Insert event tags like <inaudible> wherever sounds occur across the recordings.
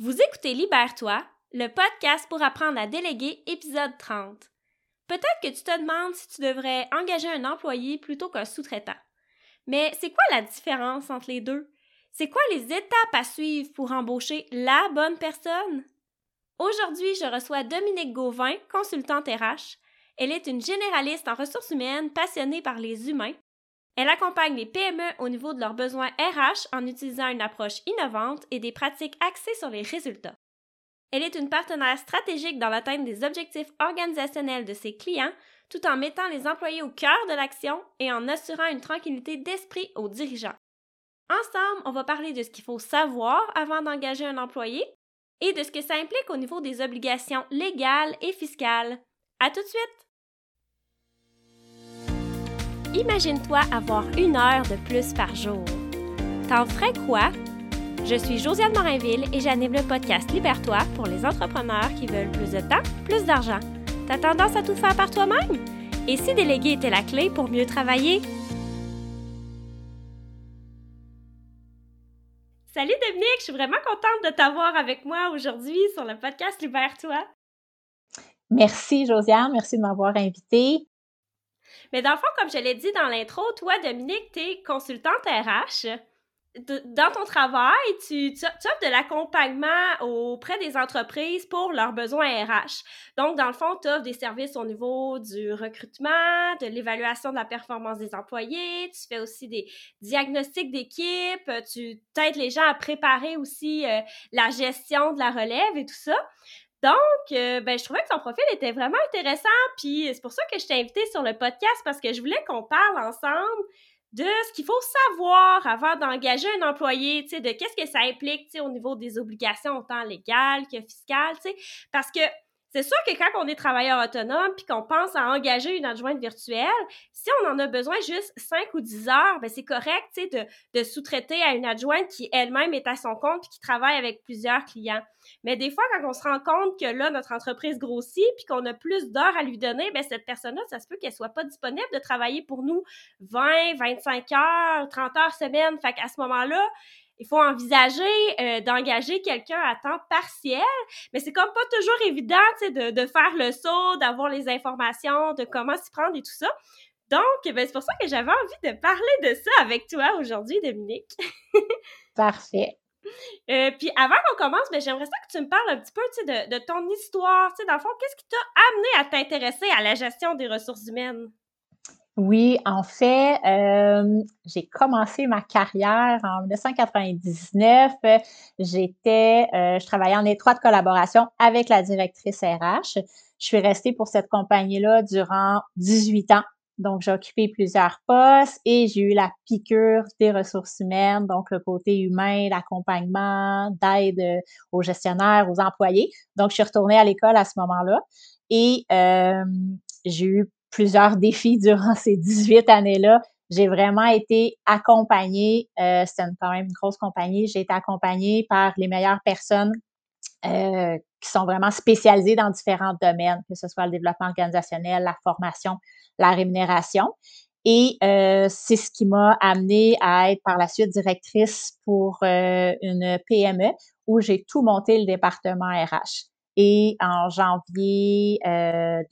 Vous écoutez Libère-toi, le podcast pour apprendre à déléguer, épisode 30. Peut-être que tu te demandes si tu devrais engager un employé plutôt qu'un sous-traitant. Mais c'est quoi la différence entre les deux? C'est quoi les étapes à suivre pour embaucher la bonne personne? Aujourd'hui, je reçois Dominique Gauvin, consultante RH. Elle est une généraliste en ressources humaines passionnée par les humains elle accompagne les PME au niveau de leurs besoins RH en utilisant une approche innovante et des pratiques axées sur les résultats. Elle est une partenaire stratégique dans l'atteinte des objectifs organisationnels de ses clients tout en mettant les employés au cœur de l'action et en assurant une tranquillité d'esprit aux dirigeants. Ensemble, on va parler de ce qu'il faut savoir avant d'engager un employé et de ce que ça implique au niveau des obligations légales et fiscales. À tout de suite! Imagine-toi avoir une heure de plus par jour. T'en ferais quoi? Je suis Josiane Morinville et j'anime le podcast Libère-toi pour les entrepreneurs qui veulent plus de temps, plus d'argent. T'as tendance à tout faire par toi-même? Et si déléguer était la clé pour mieux travailler? Salut Dominique, je suis vraiment contente de t'avoir avec moi aujourd'hui sur le podcast Libère-toi. Merci Josiane, merci de m'avoir invitée. Mais dans le fond, comme je l'ai dit dans l'intro, toi, Dominique, tu es consultante RH. dans ton travail, tu, tu, offres de l'accompagnement auprès des entreprises pour leurs besoins RH. Donc, dans le fond, tu offres des services au niveau du recrutement, de l'évaluation de la performance des employés, tu fais aussi des diagnostics d'équipe, tu aides les gens à préparer aussi euh, la gestion de la relève et tout ça. Donc, euh, ben, je trouvais que ton profil était vraiment intéressant, puis c'est pour ça que je t'ai invité sur le podcast parce que je voulais qu'on parle ensemble de ce qu'il faut savoir avant d'engager un employé, de qu'est-ce que ça implique, au niveau des obligations autant légales que fiscales, parce que c'est sûr que quand on est travailleur autonome puis qu'on pense à engager une adjointe virtuelle, si on en a besoin juste 5 ou 10 heures, ben c'est correct, de, de sous-traiter à une adjointe qui elle-même est à son compte puis qui travaille avec plusieurs clients. Mais des fois, quand on se rend compte que là, notre entreprise grossit puis qu'on a plus d'heures à lui donner, ben cette personne-là, ça se peut qu'elle soit pas disponible de travailler pour nous 20, 25 heures, 30 heures semaine. Fait qu'à ce moment-là, il faut envisager euh, d'engager quelqu'un à temps partiel, mais c'est comme pas toujours évident de, de faire le saut, d'avoir les informations, de comment s'y prendre et tout ça. Donc, ben, c'est pour ça que j'avais envie de parler de ça avec toi aujourd'hui, Dominique. <laughs> Parfait. Euh, puis avant qu'on commence, ben, j'aimerais ça que tu me parles un petit peu de, de ton histoire. Dans le fond, qu'est-ce qui t'a amené à t'intéresser à la gestion des ressources humaines? Oui, en fait, euh, j'ai commencé ma carrière en 1999. J'étais, euh, je travaillais en étroite collaboration avec la directrice RH. Je suis restée pour cette compagnie-là durant 18 ans. Donc, j'ai occupé plusieurs postes et j'ai eu la piqûre des ressources humaines, donc le côté humain, l'accompagnement, d'aide aux gestionnaires, aux employés. Donc, je suis retournée à l'école à ce moment-là et euh, j'ai eu plusieurs défis durant <laughs> ces 18 années-là. J'ai vraiment été accompagnée, euh, c'était quand même une grosse compagnie, j'ai été accompagnée par les meilleures personnes euh, qui sont vraiment spécialisées dans différents domaines, que ce soit le développement organisationnel, la formation, la rémunération. Et euh, c'est ce qui m'a amené à être par la suite directrice pour euh, une PME où j'ai tout monté le département RH. Et en janvier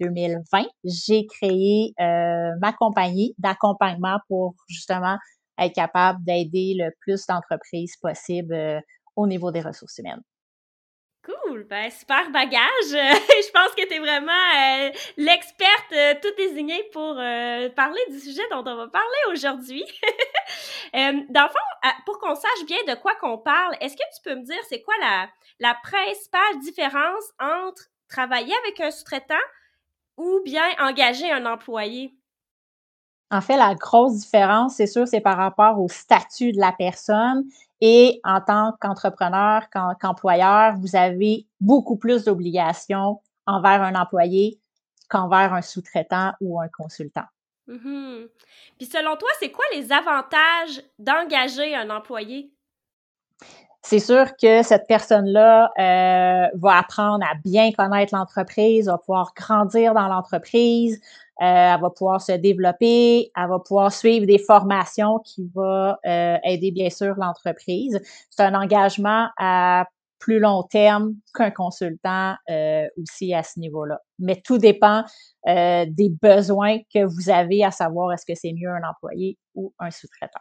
2020, euh, j'ai créé euh, ma compagnie d'accompagnement pour justement être capable d'aider le plus d'entreprises possible euh, au niveau des ressources humaines. Cool, ben super bagage. <laughs> je pense que tu es vraiment l'experte tout désignée pour parler du sujet dont on va parler aujourd'hui. <laughs> <laughs> dans le fond, pour qu'on sache bien de quoi qu'on parle, est-ce que tu peux me dire c'est quoi la, la principale différence entre travailler avec un sous-traitant ou bien engager un employé? En fait, la grosse différence, c'est sûr, c'est par rapport au statut de la personne. Et en tant qu'entrepreneur, qu'employeur, vous avez beaucoup plus d'obligations envers un employé qu'envers un sous-traitant ou un consultant. Mm-hmm. Puis selon toi, c'est quoi les avantages d'engager un employé? c'est sûr que cette personne-là euh, va apprendre à bien connaître l'entreprise, va pouvoir grandir dans l'entreprise, euh, elle va pouvoir se développer, elle va pouvoir suivre des formations qui vont euh, aider bien sûr l'entreprise. C'est un engagement à plus long terme qu'un consultant euh, aussi à ce niveau-là. Mais tout dépend euh, des besoins que vous avez à savoir est-ce que c'est mieux un employé ou un sous-traitant.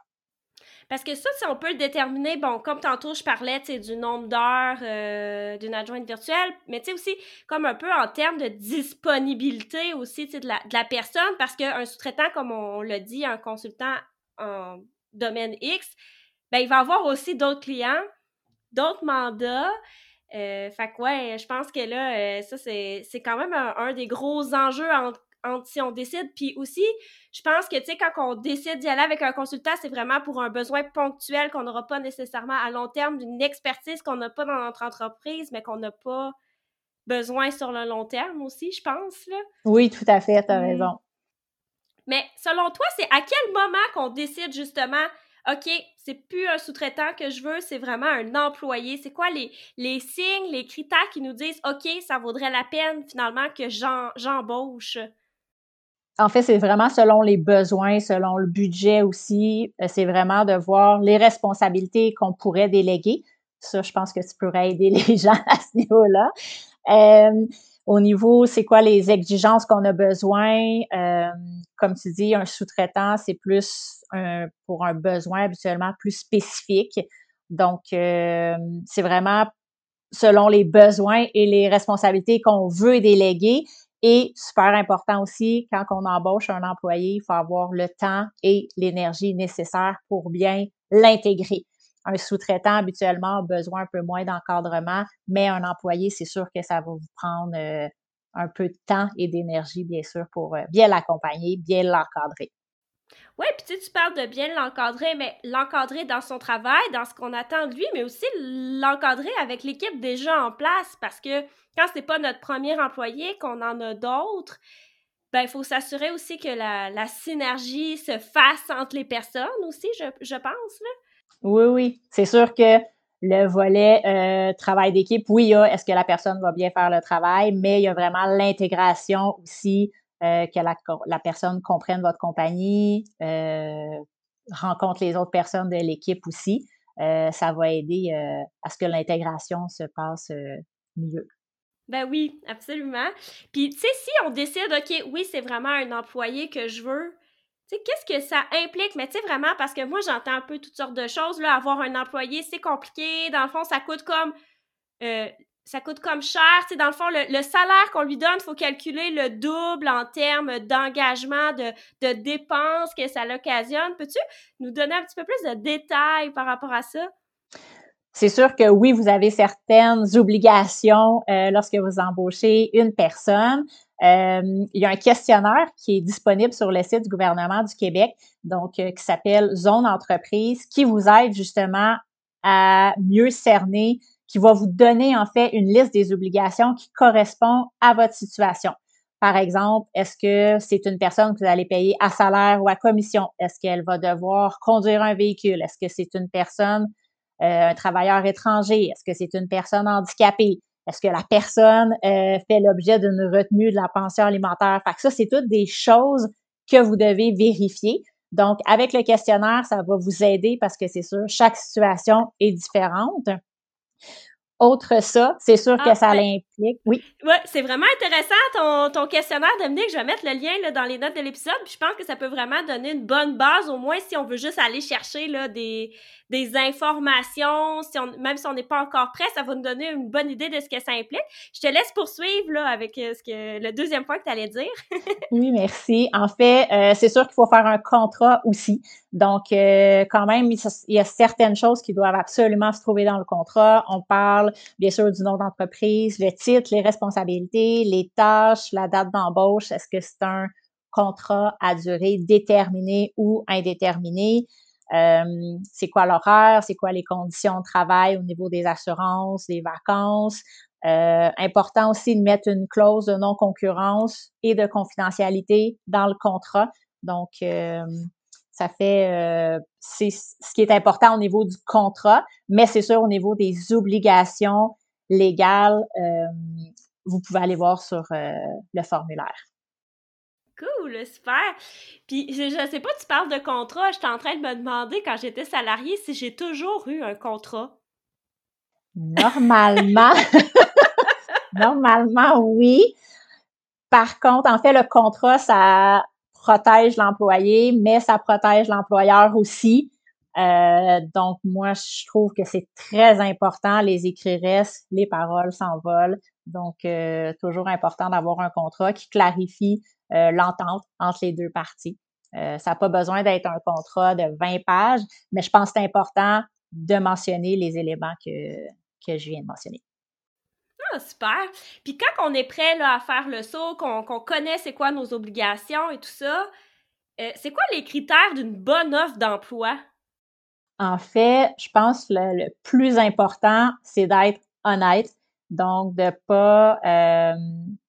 Parce que ça, si on peut le déterminer, bon, comme tantôt je parlais du nombre d'heures euh, d'une adjointe virtuelle, mais aussi comme un peu en termes de disponibilité aussi de la, personne, parce qu'un sous-traitant, comme on, l'a dit, un consultant en domaine X, ben, il va avoir aussi d'autres clients, d'autres mandats. Euh, fait que ouais, je pense que là, euh, ça, c'est quand même un, des gros enjeux entre si on décide. Puis aussi, je pense que, tu sais, quand on décide d'y aller avec un consultant, c'est vraiment pour un besoin ponctuel qu'on n'aura pas nécessairement à long terme, d'une expertise qu'on n'a pas dans notre entreprise, mais qu'on n'a pas besoin sur le long terme aussi, je pense. Là. Oui, tout à fait, tu as mmh. raison. Mais selon toi, c'est à quel moment qu'on décide justement OK, c'est plus un sous-traitant que je veux, c'est vraiment un employé. C'est quoi les, les signes, les critères qui nous disent OK, ça vaudrait la peine finalement que j'embauche? En fait, c'est vraiment selon les besoins, selon le budget aussi. Euh, c'est vraiment de voir les responsabilités qu'on pourrait déléguer. Ça, je pense que tu pourrais aider <laughs> les gens à ce niveau-là. Euh, au niveau, c'est quoi les exigences qu'on a besoin? Euh, comme tu dis, un sous-traitant, c'est plus pour un besoin habituellement plus spécifique. Donc, c'est vraiment selon les besoins et les responsabilités qu'on veut déléguer. Et super important aussi, quand on embauche un employé, il faut avoir le temps et l'énergie nécessaires pour bien l'intégrer. Un sous-traitant, habituellement, a besoin un peu moins d'encadrement, mais un employé, c'est sûr que ça va vous prendre euh, un peu de temps et d'énergie, bien sûr, pour euh, bien l'accompagner, bien l'encadrer. Oui, puis tu, tu parles de bien l'encadrer, mais l'encadrer dans son travail, dans ce qu'on attend de lui, mais aussi l'encadrer avec l'équipe déjà en place, parce que quand c'est pas notre premier employé, qu'on en a d'autres, ben il faut s'assurer aussi que la, synergie se fasse entre les personnes aussi, je, pense. Oui, oui. C'est sûr que le volet euh, travail d'équipe, oui, il y a est-ce que la personne va bien faire le travail, mais il y a vraiment l'intégration aussi euh, que la, personne comprenne votre compagnie, euh, rencontre les autres personnes de l'équipe aussi. Ça va aider à ce que l'intégration se passe mieux. Ben oui, absolument. Puis, tu sais, si on décide, OK, oui, c'est vraiment un employé que je veux, sais, qu'est-ce que ça implique? Mais tu sais, vraiment, parce que moi, j'entends un peu toutes sortes de choses. Là, avoir un employé, c'est compliqué. Dans le fond, ça coûte comme ça coûte comme cher. Dans le fond, le, salaire qu'on lui donne, il faut calculer le double en termes d'engagement, de, de, dépenses que ça l'occasionne. Peux-tu nous donner un petit peu plus de détails par rapport à ça? C'est sûr que oui, vous avez certaines obligations euh, lorsque vous embauchez une personne. Euh, il y a un questionnaire qui est disponible sur le site du gouvernement du Québec, donc euh, qui s'appelle Zone entreprise, qui vous aide justement à mieux cerner qui va vous donner en fait une liste des obligations qui correspond à votre situation. Par exemple, est-ce que c'est une personne que vous allez payer à salaire ou à commission? Est-ce qu'elle va devoir conduire un véhicule? Est-ce que c'est une personne, euh, un travailleur étranger? Est-ce que c'est une personne handicapée? Est-ce que la personne euh, fait l'objet d'une retenue de la pension alimentaire? Fait que ça, c'est toutes des choses que vous devez vérifier. Donc, avec le questionnaire, ça va vous aider parce que c'est sûr, chaque situation est différente. Autre ça, c'est sûr que ah, ça l'implique. Oui. Oui, c'est vraiment intéressant ton, ton, questionnaire, Dominique. Je vais mettre le lien là, dans les notes de l'épisode. je pense que ça peut vraiment donner une bonne base, au moins si on veut juste aller chercher là, des, des informations, même si on n'est pas encore prêt, ça va nous donner une bonne idée de ce que ça implique. Je te laisse poursuivre là, avec euh, ce que, le deuxième point que tu allais dire. <laughs> oui, merci. En fait, euh, c'est sûr qu'il faut faire un contrat aussi. Donc, euh, quand même, il y a certaines choses qui doivent absolument se trouver dans le contrat. On parle, bien sûr, du nom d'entreprise, le titre, les responsabilités, les tâches, la date d'embauche. Est-ce que c'est un contrat à durée déterminée ou indéterminée? Euh, c'est quoi l'horaire, c'est quoi les conditions de travail au niveau des assurances, des vacances? Euh, important aussi de mettre une clause de non-concurrence et de confidentialité dans le contrat. Donc, euh, ça fait, c'est ce qui est important au niveau du contrat, mais c'est sûr au niveau des obligations légales, vous pouvez aller voir sur le formulaire. Cool, super. Puis je, je sais pas, tu parles de contrat, j'étais en train de me demander quand j'étais salariée si j'ai toujours eu un contrat. Normalement, <laughs> normalement, oui. Par contre, en fait, le contrat, ça protège l'employé, mais ça protège l'employeur aussi. Euh, donc, moi, je trouve que c'est très important. Les écrits restent, les paroles s'envolent. Donc, euh, toujours important d'avoir un contrat qui clarifie euh, l'entente entre les deux parties. ça n'a pas besoin d'être un contrat de 20 pages, mais je pense que c'est important de mentionner les éléments que, que je viens de mentionner. Ah, super. Puis quand on est prêt là, à faire le saut, qu'on connaît c'est quoi nos obligations et tout ça, c'est quoi les critères d'une bonne offre d'emploi? En fait, je pense que le, plus important, c'est d'être honnête. Donc, de pas euh,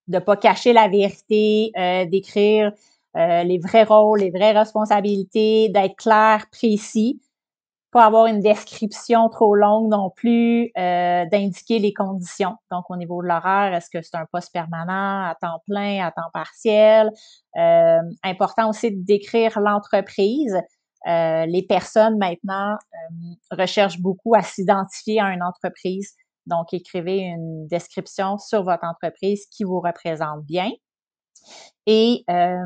de pas cacher la vérité, euh, d'écrire euh, les vrais rôles, les vraies responsabilités, d'être clair, précis, pas avoir une description trop longue non plus, d'indiquer les conditions. Donc, au niveau de l'horaire, est-ce que c'est un poste permanent, à temps plein, à temps partiel? important aussi de décrire l'entreprise. Euh, les personnes maintenant euh, recherchent beaucoup à s'identifier à une entreprise. Donc, écrivez une description sur votre entreprise qui vous représente bien. Et euh,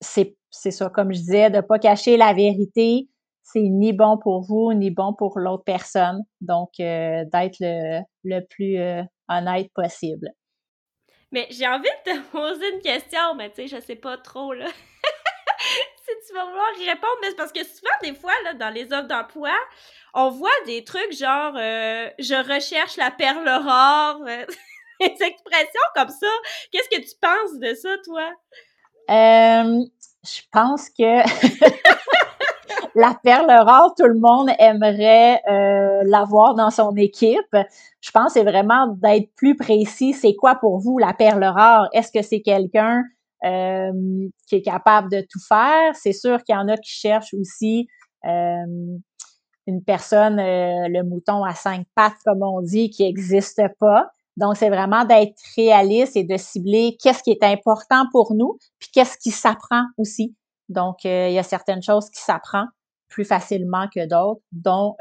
c'est ça, comme je disais, de ne pas cacher la vérité. C'est ni bon pour vous, ni bon pour l'autre personne. Donc, d'être le, plus honnête possible. Mais j'ai envie de te <laughs> poser une question, mais tu sais, je sais pas trop, là. <laughs> tu vas vouloir y répondre, mais parce que souvent, des fois, là, dans les offres d'emploi, on voit des trucs genre euh, je recherche la perle rare, euh, <laughs> des expressions comme ça. Qu'est-ce que tu penses de ça, toi? Euh, je pense que <laughs> la perle rare, tout le monde aimerait l'avoir dans son équipe. Je pense c'est vraiment d'être plus précis. C'est quoi pour vous la perle rare? Est-ce que c'est quelqu'un qui est capable de tout faire? C'est sûr qu'il y en a qui cherchent aussi une personne, euh, le mouton à cinq pattes, comme on dit, qui n'existe pas. Donc, c'est vraiment d'être réaliste et de cibler qu'est-ce qui est important pour nous, puis qu'est-ce qui s'apprend aussi. Donc, il y a certaines choses qui s'apprend plus facilement que d'autres, dont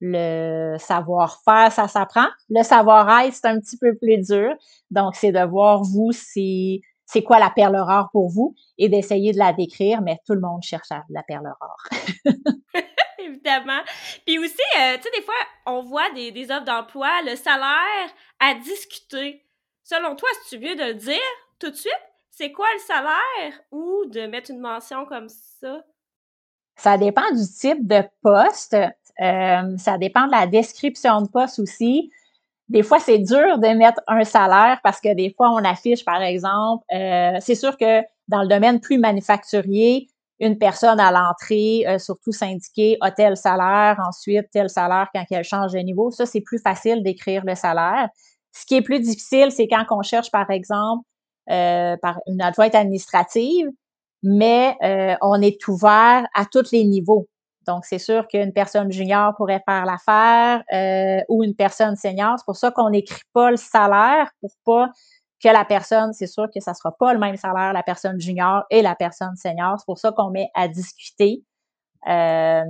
le savoir-faire, ça s'apprend. Le savoir-être, c'est un petit peu plus dur. Donc, c'est de voir, vous, si c'est quoi la perle rare pour vous? Et d'essayer de la décrire, mais tout le monde cherche la perle rare. <laughs> Évidemment. Puis aussi, euh, tu sais, des fois, on voit des, des offres d'emploi, le salaire à discuter. Selon toi, est-ce que tu veux de le dire tout de suite? C'est quoi le salaire ou de mettre une mention comme ça? Ça dépend du type de poste. Euh, ça dépend de la description de poste aussi des fois, c'est dur de mettre un salaire parce que des fois, on affiche, par exemple, euh, c'est sûr que dans le domaine plus manufacturier, une personne à l'entrée, euh, surtout syndiquée, a tel salaire, ensuite tel salaire quand elle change de niveau. Ça, c'est plus facile d'écrire le salaire. Ce qui est plus difficile, c'est quand on cherche, par exemple, euh, par une adjointe administrative, mais on est ouvert à tous les niveaux. Donc, c'est sûr qu'une personne junior pourrait faire l'affaire euh, ou une personne senior. C'est pour ça qu'on n'écrit pas le salaire pour pas que la personne, c'est sûr que ça sera pas le même salaire, la personne junior et la personne senior. C'est pour ça qu'on met à discuter. Euh,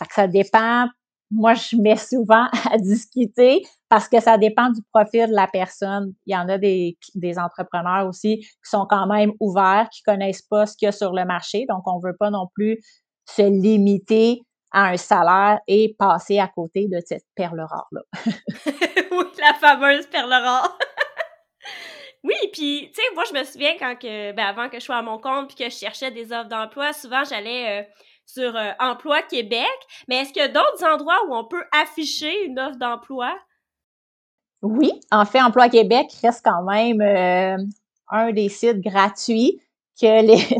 que ça dépend. Moi, je mets souvent <laughs> à discuter parce que ça dépend du profil de la personne. Il y en a des, des entrepreneurs aussi qui sont quand même ouverts, qui connaissent pas ce qu'il y a sur le marché. Donc, on veut pas non plus se limiter à un salaire et passer à côté de cette perle rare-là. <laughs> <laughs> oui, la fameuse perle rare. oui, puis, tu sais, moi, je me souviens quand que, ben, avant que je sois à mon compte puis que je cherchais des offres d'emploi, souvent, j'allais euh, sur euh, Emploi Québec. Mais est-ce qu'il y a d'autres endroits où on peut afficher une offre d'emploi? Oui, en fait, Emploi Québec reste quand même euh, un des sites gratuits que les,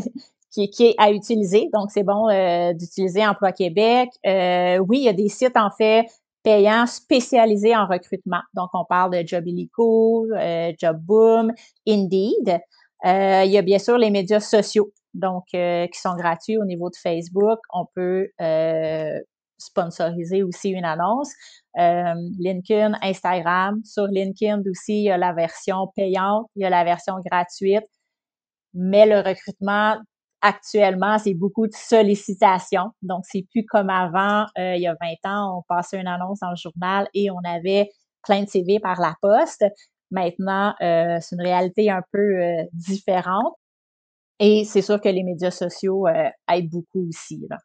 qui, est à utiliser. Donc, c'est bon euh, d'utiliser Emploi Québec. Euh, oui, il y a des sites, en fait, payants spécialisés en recrutement. Donc, on parle de Jobilico, euh, Jobboom, Indeed. Euh, il y a bien sûr les médias sociaux, donc qui sont gratuits au niveau de Facebook. On peut sponsoriser aussi une annonce. LinkedIn, Instagram. Sur LinkedIn aussi, il y a la version payante, il y a la version gratuite. Mais le recrutement actuellement, c'est beaucoup de sollicitations. Donc, c'est plus comme avant, euh, il y a 20 ans, on passait une annonce dans le journal et on avait plein de CV par la poste. Maintenant, euh, c'est une réalité un peu euh, différente. Et c'est sûr que les médias sociaux aident beaucoup aussi. Là.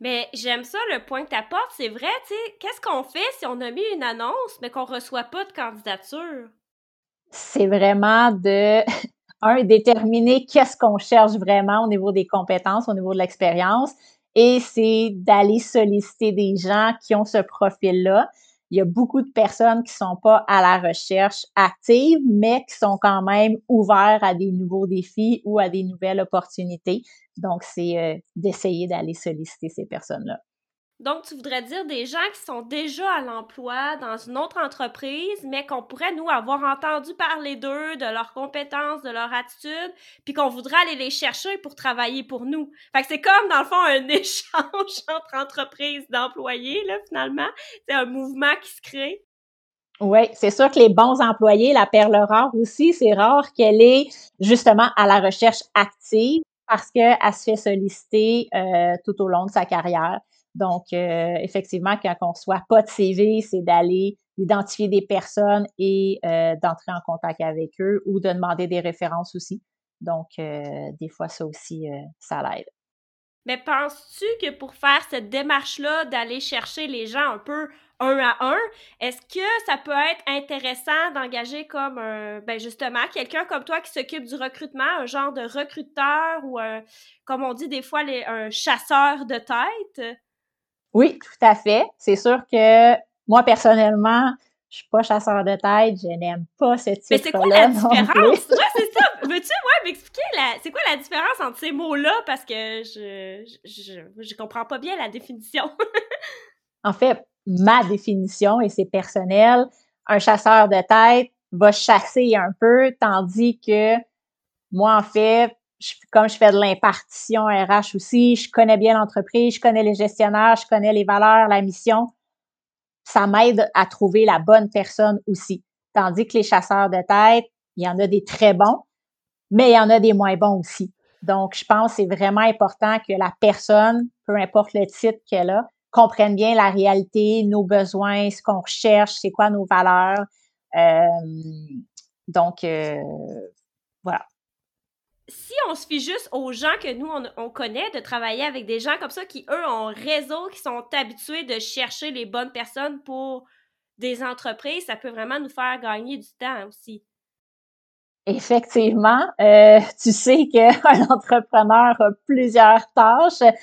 Mais j'aime ça, le point que tu apportes. C'est vrai, tu sais, qu'est-ce qu'on fait si on a mis une annonce, mais qu'on reçoit pas de candidature? C'est vraiment de un, déterminer qu'est-ce qu'on cherche vraiment au niveau des compétences, au niveau de l'expérience, et c'est d'aller solliciter des gens qui ont ce profil-là. Il y a beaucoup de personnes qui sont pas à la recherche active, mais qui sont quand même ouverts à des nouveaux défis ou à des nouvelles opportunités. Donc, c'est euh, d'essayer d'aller solliciter ces personnes-là. Donc, tu voudrais dire des gens qui sont déjà à l'emploi dans une autre entreprise, mais qu'on pourrait, nous, avoir entendu parler d'eux, de leurs compétences, de leur attitude, puis qu'on voudrait aller les chercher pour travailler pour nous. Fait que c'est comme, dans le fond, un <laughs> échange entre entreprises d'employés, là, finalement. C'est un mouvement qui se crée. Oui, c'est sûr que les bons employés, la perle rare aussi, c'est rare qu'elle est justement à la recherche active parce qu'elle se fait solliciter euh, tout au long de sa carrière. Donc, euh, effectivement, quand on soit pas de CV, c'est d'aller identifier des personnes et euh, d'entrer en contact avec eux ou de demander des références aussi. Donc, euh, des fois, ça aussi, ça l'aide. Mais penses-tu que pour faire cette démarche-là, d'aller chercher les gens un peu un à un, est-ce que ça peut être intéressant d'engager comme un, ben justement, quelqu'un comme toi qui s'occupe du recrutement, un genre de recruteur ou un, comme on dit des fois, un chasseur de tête? Oui, tout à fait. C'est sûr que moi, personnellement, je suis pas chasseur de tête, je n'aime pas ce type Mais c'est quoi la <laughs> différence? Ouais, c'est ça. Veux-tu, ouais, m'expliquer la... c'est quoi la différence entre ces mots-là? Parce que je, je, je comprends pas bien la définition. <laughs> en fait, ma définition, et c'est personnel, un chasseur de tête va chasser un peu, tandis que moi, en fait, comme je fais de l'impartition RH aussi, je connais bien l'entreprise, je connais les gestionnaires, je connais les valeurs, la mission. Ça m'aide à trouver la bonne personne aussi. Tandis que les chasseurs de tête, il y en a des très bons, mais il y en a des moins bons aussi. Donc, je pense que c'est vraiment important que la personne, peu importe le titre qu'elle a, comprenne bien la réalité, nos besoins, ce qu'on recherche, c'est quoi nos valeurs. Euh, donc, euh, voilà si on se fie juste aux gens que nous, on, connaît, de travailler avec des gens comme ça qui, eux, ont réseau, qui sont habitués de chercher les bonnes personnes pour des entreprises, ça peut vraiment nous faire gagner du temps aussi. Effectivement, euh, tu sais qu'un <laughs> entrepreneur a plusieurs tâches,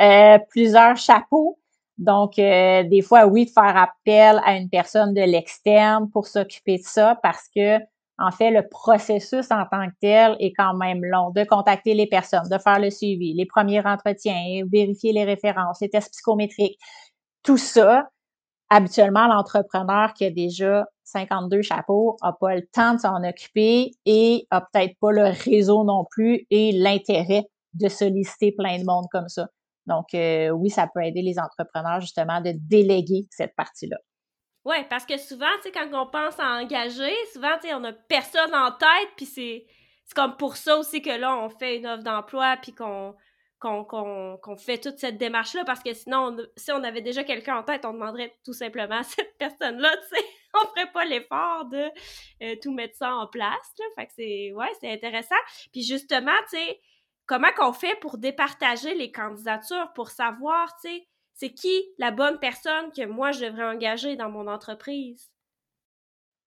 euh, plusieurs chapeaux. Donc, euh, des fois, oui, de faire appel à une personne de l'externe pour s'occuper de ça parce que en fait, le processus en tant que tel est quand même long, de contacter les personnes, de faire le suivi, les premiers entretiens, vérifier les références, les tests psychométriques. Tout ça, habituellement, l'entrepreneur qui a déjà 52 chapeaux n'a pas le temps de s'en occuper et a peut-être pas le réseau non plus et l'intérêt de solliciter plein de monde comme ça. Donc, euh, oui, ça peut aider les entrepreneurs justement de déléguer cette partie-là. Oui, parce que souvent, tu sais, quand on pense à engager, souvent, tu sais, on a personne en tête, puis c'est, comme pour ça aussi que là, on fait une offre d'emploi, puis qu'on qu'on fait toute cette démarche-là, parce que sinon, si on avait déjà quelqu'un en tête, on demanderait tout simplement à cette personne-là, tu sais, <laughs> on ferait pas l'effort de euh, tout mettre ça en place, là. Fait que c'est, ouais, c'est intéressant. Puis justement, tu sais, comment qu'on fait pour départager les candidatures, pour savoir, tu sais, c'est qui la bonne personne que moi je devrais engager dans mon entreprise?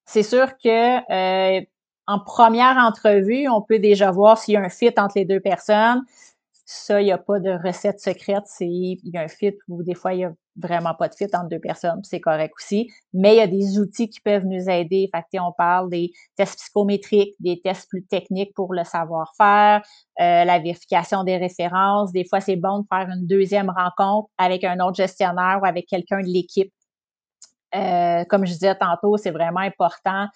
C'est sûr que euh, en première entrevue, on peut déjà voir s'il y a un fit entre les deux personnes. Ça, il n'y a pas de recette secrète. C'est il y a un fit ou des fois il y a vraiment pas de fit entre deux personnes, c'est correct aussi. Mais il y a des outils qui peuvent nous aider. Fait on parle des tests psychométriques, des tests plus techniques pour le savoir-faire, euh, la vérification des références. Des fois, c'est bon de faire une deuxième rencontre avec un autre gestionnaire ou avec quelqu'un de l'équipe. Euh, comme je disais tantôt, c'est vraiment important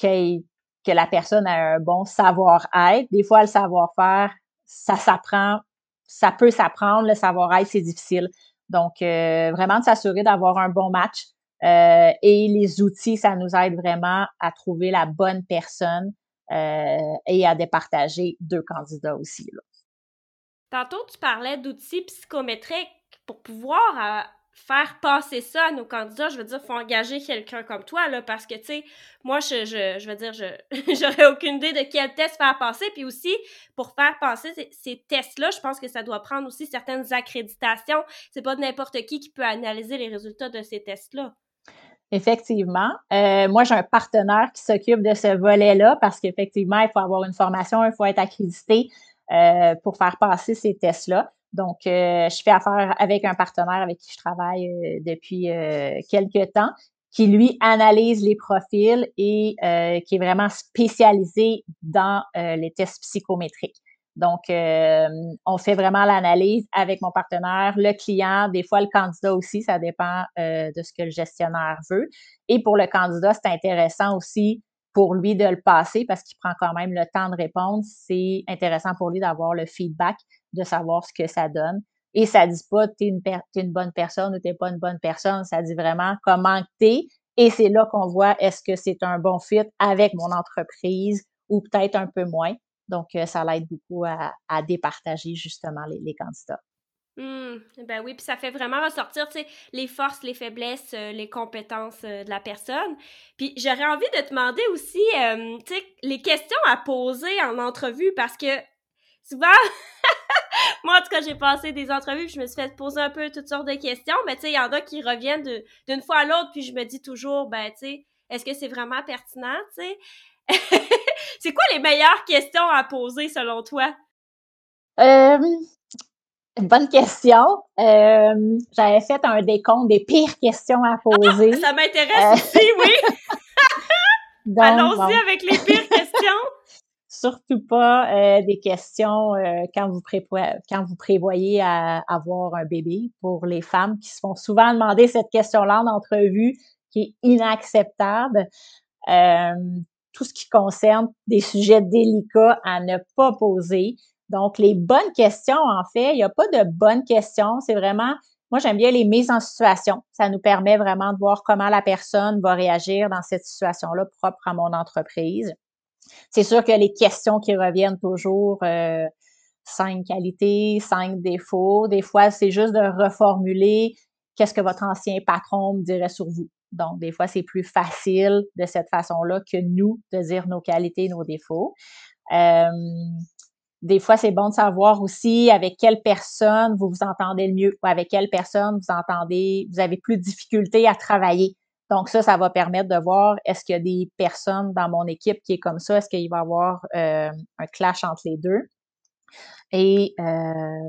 que la personne ait un bon savoir-être. Des fois, le savoir-faire, ça s'apprend, ça peut s'apprendre. Le savoir-être, c'est difficile. Donc, euh, vraiment de s'assurer d'avoir un bon match. Euh, et les outils, ça nous aide vraiment à trouver la bonne personne euh, et à départager deux candidats aussi. Tantôt, tu parlais d'outils psychométriques pour pouvoir euh, faire passer ça à nos candidats. Je veux dire, faut engager quelqu'un comme toi, là, parce que, tu sais, moi, je, je, je veux dire, je <laughs> j'aurais aucune idée de quel test faire passer. Puis aussi, pour faire passer ces, tests-là, je pense que ça doit prendre aussi certaines accréditations. C'est pas n'importe qui qui peut analyser les résultats de ces tests-là. Effectivement. Euh, moi, j'ai un partenaire qui s'occupe de ce volet-là parce qu'effectivement, il faut avoir une formation, il faut être accrédité. Euh, pour faire passer ces tests-là. Donc, euh, je fais affaire avec un partenaire avec qui je travaille euh, depuis quelques temps, qui lui analyse les profils et qui est vraiment spécialisé dans les tests psychométriques. Donc, on fait vraiment l'analyse avec mon partenaire, le client, des fois le candidat aussi, ça dépend de ce que le gestionnaire veut. Et pour le candidat, c'est intéressant aussi pour lui de le passer parce qu'il prend quand même le temps de répondre. C'est intéressant pour lui d'avoir le feedback, de savoir ce que ça donne. Et ça dit pas t'es une, es une bonne personne ou t'es pas une bonne personne. Ça dit vraiment comment t'es. Et c'est là qu'on voit est-ce que c'est un bon fit avec mon entreprise ou peut-être un peu moins. Donc, euh, ça l'aide beaucoup à, départager justement les candidats. Mmh, ben oui, puis ça fait vraiment ressortir, les forces, les faiblesses, euh, les compétences euh, de la personne. Puis j'aurais envie de te demander aussi, euh, les questions à poser en entrevue parce que souvent, <laughs> moi en tout cas, j'ai passé des entrevues, je me suis fait poser un peu toutes sortes de questions, mais il y en a qui reviennent d'une fois à l'autre, puis je me dis toujours, ben tu sais, est-ce que c'est vraiment pertinent, <laughs> c'est quoi les meilleures questions à poser selon toi? Euh, bonne question. Euh, J'avais fait un décompte des pires questions à poser. Ah, ça m'intéresse euh, aussi, oui. <laughs> Allons-y avec les pires questions. <laughs> Surtout pas euh, des questions euh, quand vous prévoyez, quand vous prévoyez à, avoir un bébé pour les femmes qui se font souvent demander cette question-là en entrevue, qui est inacceptable. tout ce qui concerne des sujets délicats à ne pas poser. Donc, les bonnes questions, en fait, il n'y a pas de bonnes questions. C'est vraiment, moi, j'aime bien les mises en situation. Ça nous permet vraiment de voir comment la personne va réagir dans cette situation-là propre à mon entreprise. C'est sûr que les questions qui reviennent toujours, euh, cinq qualités, cinq défauts. Des fois, c'est juste de reformuler qu'est-ce que votre ancien patron me dirait sur vous. Donc, des fois, c'est plus facile de cette façon-là que nous de dire nos qualités, nos défauts. Euh, des fois, c'est bon de savoir aussi avec quelle personne vous vous entendez le mieux ou avec quelle personne vous entendez, vous avez plus de difficultés à travailler. Donc ça, ça va permettre de voir est-ce qu'il y a des personnes dans mon équipe qui est comme ça, est-ce qu'il va y avoir euh, un clash entre les deux? Et euh,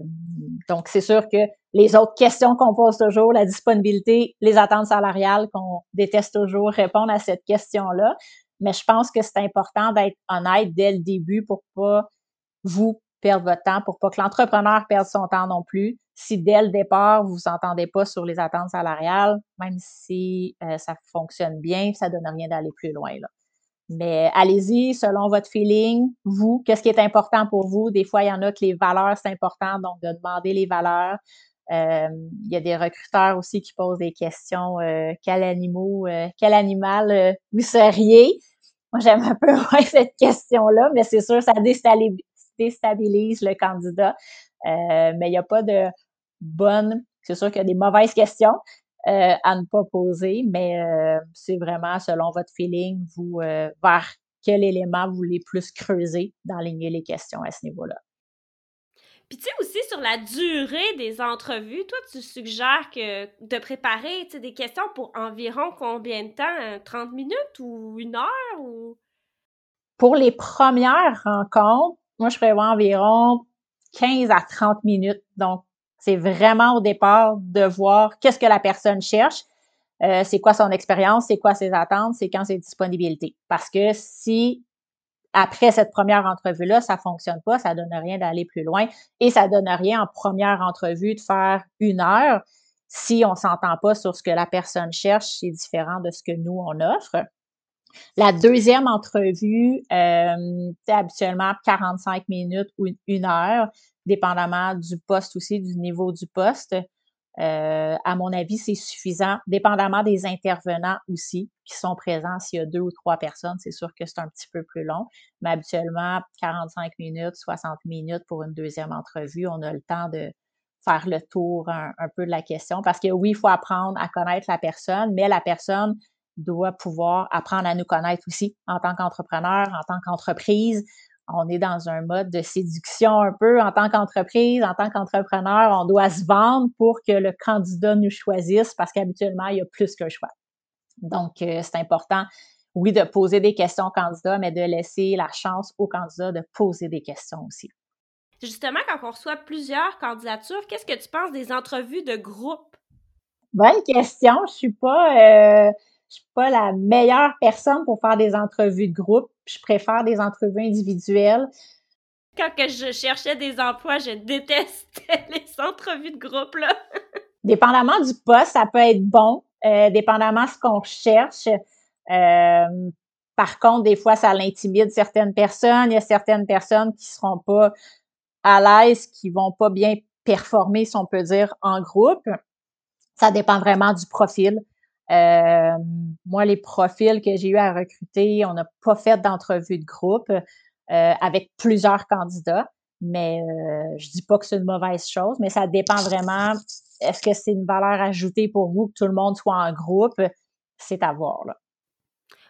donc, c'est sûr que les autres questions qu'on pose toujours, la disponibilité, les attentes salariales, qu'on déteste toujours répondre à cette question-là. Mais je pense que c'est important d'être honnête dès le début pour pas vous perdre votre temps pour pas que l'entrepreneur perde son temps non plus. Si dès le départ, vous vous entendez pas sur les attentes salariales, même si euh, ça fonctionne bien, ça donne rien d'aller plus loin. Là. Mais allez-y selon votre feeling. Vous, qu'est-ce qui est important pour vous? Des fois, il y en a que les valeurs, c'est important, donc de demander les valeurs. Euh, il y a des recruteurs aussi qui posent des questions. Euh, quel animal, quel animal vous seriez? Moi, j'aime un peu <laughs> moins cette question-là, mais c'est sûr, ça déstabilise, déstabilise le candidat. Euh, mais il n'y a pas de bonne, c'est sûr qu'il y a des mauvaises questions euh, à ne pas poser, mais euh, c'est vraiment selon votre feeling, vous vers quel élément vous voulez plus creuser, d'enligner les questions à ce niveau-là. Puis tu sais aussi sur la durée des entrevues, toi tu suggères que de préparer des questions pour environ combien de temps? 30 minutes ou une heure ou? Pour les premières rencontres, moi, je prévois environ 15 à 30 minutes. Donc, c'est vraiment au départ de voir qu'est-ce que la personne cherche, euh, c'est quoi son expérience, c'est quoi ses attentes, c'est quand ses disponibilités. Parce que si après cette première entrevue-là, ça fonctionne pas, ça donne rien d'aller plus loin et ça donne rien en première entrevue de faire une heure si on s'entend pas sur ce que la personne cherche, c'est différent de ce que nous on offre. La deuxième entrevue, euh, habituellement 45 minutes ou une heure, dépendamment du poste aussi, du niveau du poste. Euh, à mon avis, c'est suffisant, dépendamment des intervenants aussi qui sont présents. S'il y a deux ou trois personnes, c'est sûr que c'est un petit peu plus long, mais habituellement, 45 minutes, 60 minutes pour une deuxième entrevue, on a le temps de faire le tour un, peu de la question parce que oui, il faut apprendre à connaître la personne, mais la personne doit pouvoir apprendre à nous connaître aussi en tant qu'entrepreneur, en tant qu'entreprise on est dans un mode de séduction un peu en tant qu'entreprise, en tant qu'entrepreneur, on doit se vendre pour que le candidat nous choisisse parce qu'habituellement, il y a plus qu'un choix. Donc, euh, c'est important, oui, de poser des questions au candidat, mais de laisser la chance au candidat de poser des questions aussi. Justement, quand on reçoit plusieurs candidatures, qu'est-ce que tu penses des entrevues de groupe? Bonne question. Je suis pas, euh, je suis pas la meilleure personne pour faire des entrevues de groupe. Je préfère des entrevues individuelles. Quand que je cherchais des emplois, je détestais <laughs> les entrevues de groupe, là. <laughs> dépendamment du poste, ça peut être bon, euh, dépendamment ce qu'on cherche. Euh, par contre, des fois, ça l'intimide certaines personnes. Il y a certaines personnes qui seront pas à l'aise, qui vont pas bien performer, si on peut dire, en groupe. Ça dépend vraiment du profil. Euh, moi, les profils que j'ai eu à recruter, on n'a pas fait d'entrevue de groupe euh, avec plusieurs candidats, mais euh, je dis pas que c'est une mauvaise chose, mais ça dépend vraiment. Est-ce que c'est une valeur ajoutée pour vous que tout le monde soit en groupe? C'est à voir, là.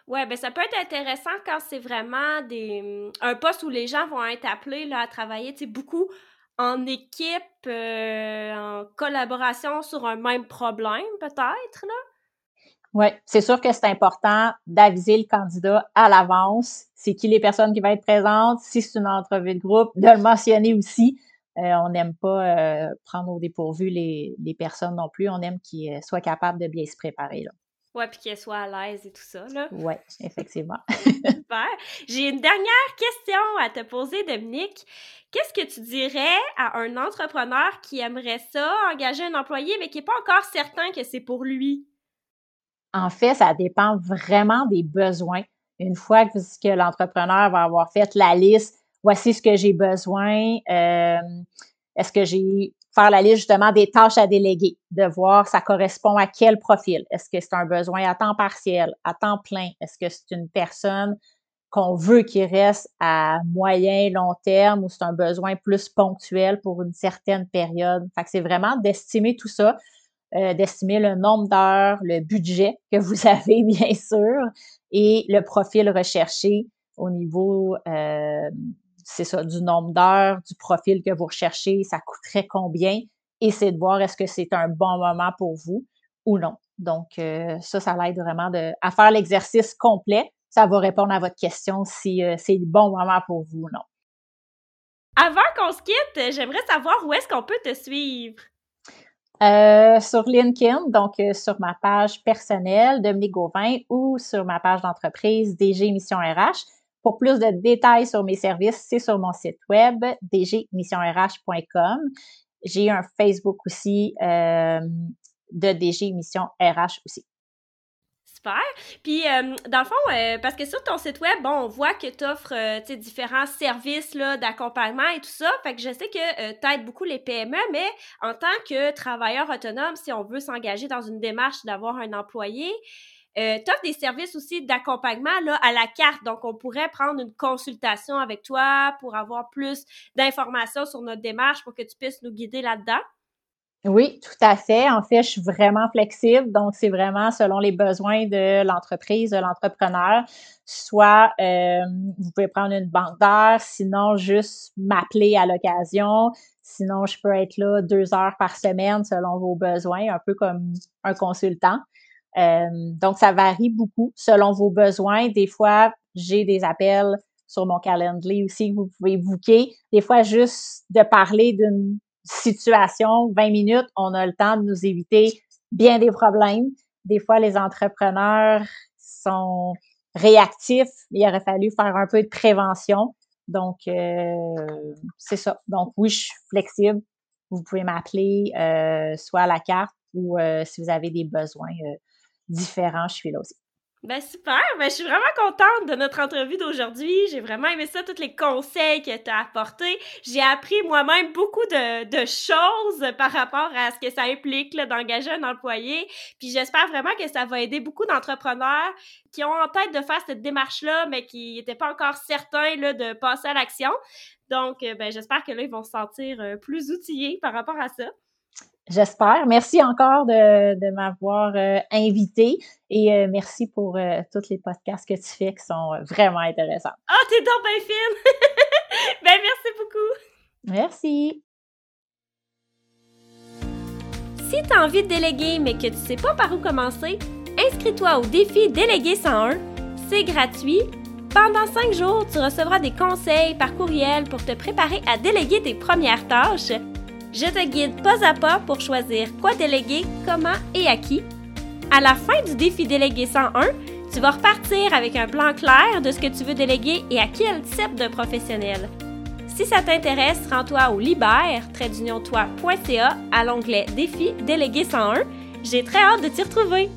Oui, ben ça peut être intéressant quand c'est vraiment des un poste où les gens vont être appelés là, à travailler, beaucoup en équipe, en collaboration sur un même problème, peut-être, là. Oui, c'est sûr que c'est important d'aviser le candidat à l'avance. C'est qui les personnes qui vont être présentes. Si c'est une entrevue de groupe, de le mentionner aussi. Euh, on n'aime pas euh, prendre au dépourvu les, les, personnes non plus. On aime qu'ils euh, soient capables de bien se préparer. Là. Ouais, puis qu'elles soient à l'aise et tout ça. Là. Oui, effectivement. <laughs> Super. J'ai une dernière question à te poser, Dominique. Qu'est-ce que tu dirais à un entrepreneur qui aimerait ça, engager un employé, mais qui n'est pas encore certain que c'est pour lui? En fait, ça dépend vraiment des besoins. Une fois que, l'entrepreneur va avoir fait la liste, voici ce que j'ai besoin. Euh, est-ce que j'ai faire la liste justement des tâches à déléguer, de voir ça correspond à quel profil. Est-ce que c'est un besoin à temps partiel, à temps plein? Est-ce que c'est une personne qu'on veut qu'il reste à moyen, long terme ou c'est un besoin plus ponctuel pour une certaine période? Fait c'est vraiment d'estimer tout ça. Euh, d'estimer le nombre d'heures, le budget que vous <laughs> avez, bien sûr, et le profil recherché au niveau, euh, c'est ça, du nombre d'heures, du profil que vous recherchez, ça coûterait combien, et de voir est-ce que c'est un bon moment pour vous ou non. Donc, euh, ça, ça l'aide vraiment à faire l'exercice complet. Ça va répondre à votre question si c'est le bon moment pour vous ou non. Avant qu'on se quitte, j'aimerais savoir où est-ce qu'on peut te suivre? Euh, sur LinkedIn, donc euh, sur ma page personnelle, Dominique Gauvin, ou sur ma page d'entreprise DG Mission RH. Pour plus de détails sur mes services, c'est sur mon site web dgmissionrh.com. J'ai un Facebook aussi euh, de DG Mission RH aussi. Puis, euh, dans le fond, euh, parce que sur ton site web, bon, on voit que tu offres euh, différents services d'accompagnement et tout ça. Fait que je sais que tu aides beaucoup les PME, mais en tant que travailleur autonome, si on veut s'engager dans une démarche d'avoir un employé, tu offres des services aussi d'accompagnement à la carte. Donc, on pourrait prendre une consultation avec toi pour avoir plus d'informations sur notre démarche pour que tu puisses nous guider là-dedans. Oui, tout à fait. En fait, je suis vraiment flexible. Donc, c'est vraiment selon les besoins de l'entreprise, de l'entrepreneur. Soit euh, vous pouvez prendre une banque d'heures, sinon juste m'appeler à l'occasion. Sinon, je peux être là deux heures par semaine selon vos besoins, un peu comme un consultant. Euh, donc, ça varie beaucoup selon vos besoins. Des fois, j'ai des appels sur mon calendrier aussi vous pouvez booker. Des fois, juste de parler d'une situation, 20 minutes, on a le temps de nous éviter bien des problèmes. Des fois, les entrepreneurs sont réactifs. Il aurait fallu faire un peu de prévention. Donc, euh, c'est ça. Donc, oui, je suis flexible. Vous pouvez m'appeler euh, soit à la carte ou euh, si vous avez des besoins différents, je suis là aussi. Ben super, ben je suis vraiment contente de notre entrevue d'aujourd'hui. J'ai vraiment aimé ça, tous les conseils que tu as apportés. J'ai appris moi-même beaucoup de, de, choses par rapport à ce que ça implique d'engager un employé. Puis j'espère vraiment que ça va aider beaucoup d'entrepreneurs qui ont en tête de faire cette démarche-là, mais qui n'étaient pas encore certains là, de passer à l'action. Donc, euh, ben, j'espère que là, ils vont se sentir euh, plus outillés par rapport à ça. J'espère. Merci encore de, m'avoir euh, invité et euh, merci pour euh, tous les podcasts que tu fais qui sont vraiment intéressants. Ah, oh, t'es donc bien fine! <laughs> ben, merci beaucoup! Merci! Si tu as envie de déléguer mais que tu sais pas par où commencer, inscris-toi au défi Déléguer 101. C'est gratuit. Pendant cinq jours, tu recevras des conseils par courriel pour te préparer à déléguer tes premières tâches je te guide pas à pas pour choisir quoi déléguer, comment et à qui. À la fin du défi délégué 101, tu vas repartir avec un plan clair de ce que tu veux déléguer et à quel type de professionnel. Si ça t'intéresse, rends-toi au liber à l'onglet Défi délégué 101. J'ai très hâte de t'y retrouver.